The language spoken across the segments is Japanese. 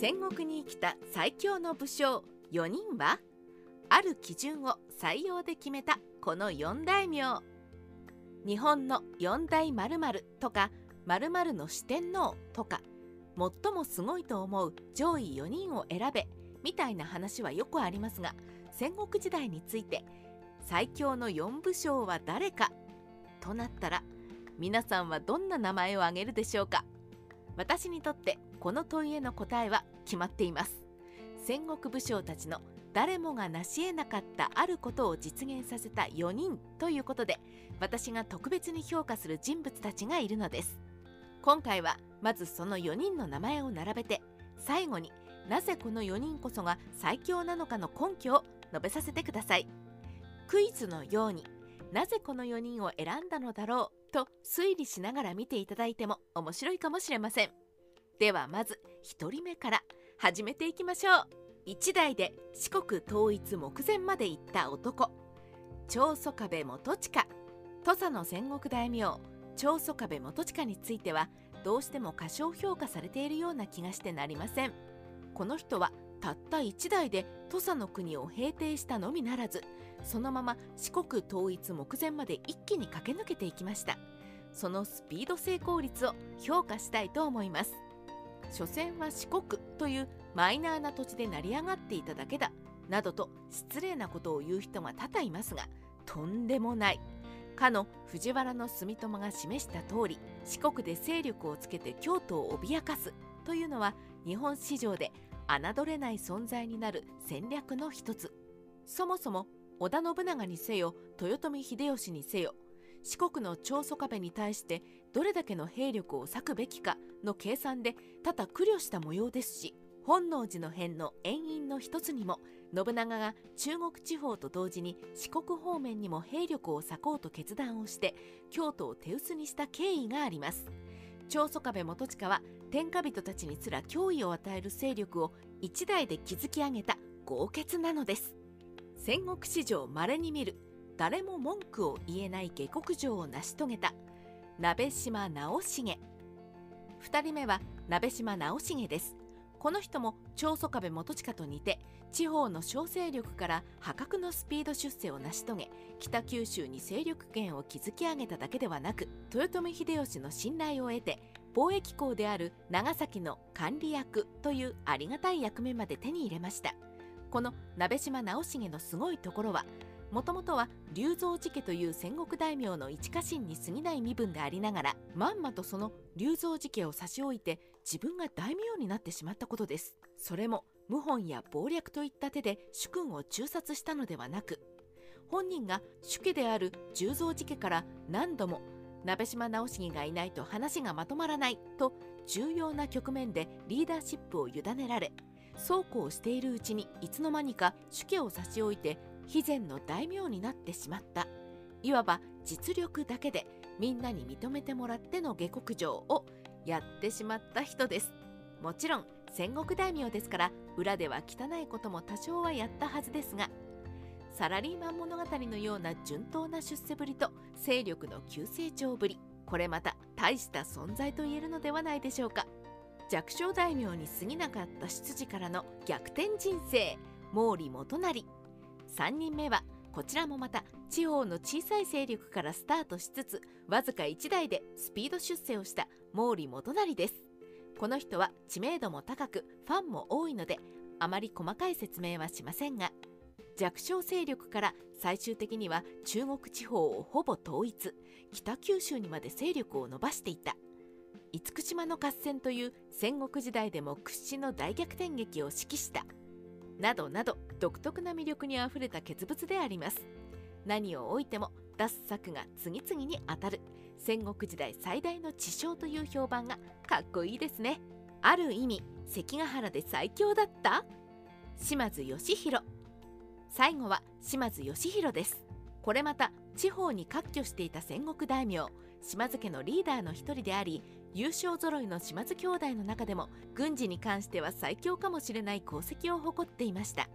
戦国に生きた最強の武将4人はある基準を採用で決めたこの4大名。日本の四大〇〇とか〇〇の四天王とか最もすごいと思う上位4人を選べみたいな話はよくありますが戦国時代について最強の4武将は誰かとなったら皆さんはどんな名前を挙げるでしょうか。私にとってこの問いへの答えは決まっています。戦国武将たちの誰もが成し得なかったあることを実現させた4人ということで私が特別に評価する人物たちがいるのです。今回はまずその4人の名前を並べて最後になぜこの4人こそが最強なのかの根拠を述べさせてください。クイズのようになぜこの4人を選んだのだろうと推理しながら見ていただいても面白いかもしれません。ではまず1人目から始めていきましょう。1代で四国統一目前まで行った男。長宗我部元親。土佐の戦国大名。長宗我部元親についてはどうしても過小評価されているような気がしてなりません。この人はたった1代で土佐の国を平定したのみならずそのまま四国統一目前まで一気に駆け抜けていきました。そのスピード成功率を評価したいと思います。所詮は四国というマイナーな土地で成り上がっていただけだ。などと失礼なことを言う人が多々いますがとんでもないかの藤原住友が示した通り四国で勢力をつけて京都を脅かす。というのは日本史上で侮れない存在になる戦略の一つ。そもそも織田信長にせよ豊臣秀吉にせよ四国の長宗我部に対してどれだけの兵力を割くべきかの計算で多々苦慮した模様ですし本能寺の変の遠因の一つにも信長が中国地方と同時に四国方面にも兵力を割こうと決断をして京都を手薄にした経緯があります。長宗我部元親は天下人たちにすら脅威を与える勢力を一代で築き上げた豪傑なのです。戦国史上稀に見る誰も文句を言えない下克上を成し遂げた鍋島直重2人目は鍋島直重です。この人も長宗我部元親と似て地方の小勢力から破格のスピード出世を成し遂げ北九州に勢力圏を築き上げただけではなく豊臣秀吉の信頼を得て貿易港である長崎の管理役というありがたい役目まで手に入れました。この鍋島直重のすごいところはもともとは龍造寺家という戦国大名の一家臣に過ぎない身分でありながらまんまとその龍造寺家を差し置いて自分が大名になってしまったことです。それも謀反や謀略といった手で主君を中殺したのではなく本人が主家である十三寺家から何度も鍋島直重がいないと話がまとまらないと重要な局面でリーダーシップを委ねられそうこうしているうちにいつの間にか主家を差し置いて肥前の大名になってしまった。いわば実力だけでみんなに認めてもらっての下克上をやってしまった人です。もちろん戦国大名ですから裏では汚いことも多少はやったはずですがサラリーマン物語のような順当な出世ぶりと勢力の急成長ぶりこれまた大した存在と言えるのではないでしょうか。弱小大名に過ぎなかった出自からの逆転人生毛利元就。3人目はこちらもまた地方の小さい勢力からスタートしつつわずか1台でスピード出世をした毛利元就です。この人は知名度も高くファンも多いのであまり細かい説明はしませんが弱小勢力から最終的には中国地方をほぼ統一北九州にまで勢力を伸ばしていた。厳島の合戦という戦国時代でも屈指の大逆転劇を指揮した。などなど独特な魅力にあふれた傑物であります。何をおいても出す策が次々に当たる。戦国時代最大の知将という評判がかっこいいですね。ある意味関ヶ原で最強だった？島津義弘。最後は島津義弘です。これまた地方に割拠していた戦国大名島津家のリーダーの一人であり優勝揃いの島津兄弟の中でも軍事に関しては最強かもしれない功績を誇っていました。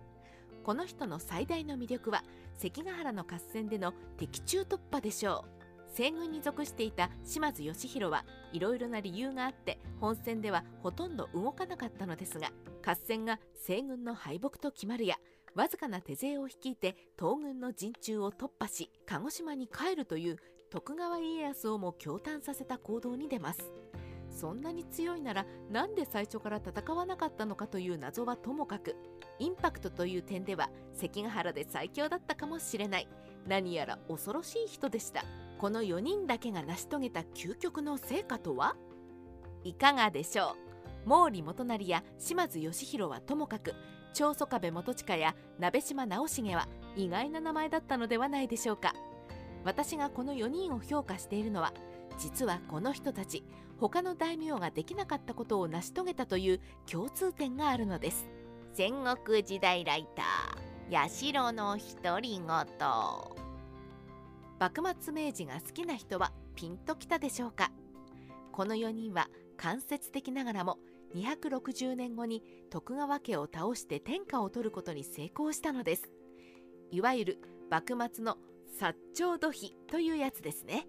この人の最大の魅力は関ヶ原の合戦での敵中突破でしょう。西軍に属していた島津義弘はいろいろな理由があって本戦ではほとんど動かなかったのですが合戦が西軍の敗北と決まるやわずかな手勢を率いて東軍の陣中を突破し鹿児島に帰るという徳川家康をも驚嘆させた行動に出ます。そんなに強いならなんで最初から戦わなかったのかという謎はともかくインパクトという点では関ヶ原で最強だったかもしれない。何やら恐ろしい人でした。この4人だけが成し遂げた究極の成果とは？いかがでしょう。毛利元就や島津義弘はともかく長宗我部元親や鍋島直重は意外な名前だったのではないでしょうか。私がこの4人を評価しているのは実はこの人たち他の大名ができなかったことを成し遂げたという共通点があるのです。戦国時代ライター八代の独り言。幕末明治が好きな人はピンときたでしょうか？この4人は間接的ながらも260年後に徳川家を倒して天下を取ることに成功したのです。いわゆる幕末の薩長土肥というやつですね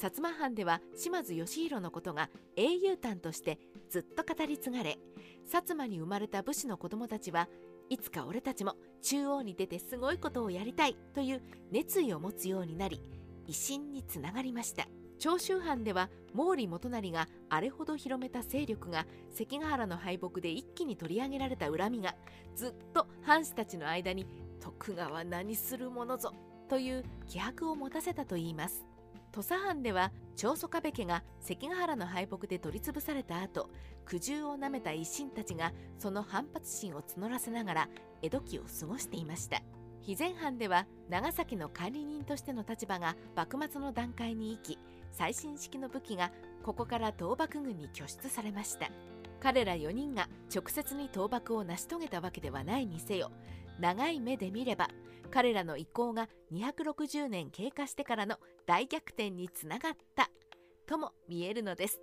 薩摩藩では島津義弘のことが英雄譚としてずっと語り継がれ薩摩に生まれた武士の子供たちはいつか俺たちも中央に出てすごいことをやりたいという熱意を持つようになり威信につながりました。長州藩では毛利元就があれほど広めた勢力が関ヶ原の敗北で一気に取り上げられた恨みがずっと藩士たちの間に徳川何するものぞという気迫を持たせたといいます。土佐藩では長宗我部家が関ヶ原の敗北で取り潰された後苦渋をなめた一心たちがその反発心を募らせながら江戸期を過ごしていました。肥前藩では長崎の管理人としての立場が幕末の段階に生き最新式の武器がここから倒幕軍に拠出されました。彼ら4人が直接に倒幕を成し遂げたわけではないにせよ長い目で見れば彼らの意向が260年経過してからの大逆転につながったとも見えるのです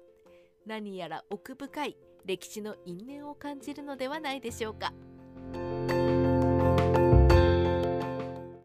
何やら奥深い歴史の因縁を感じるのではないでしょうか。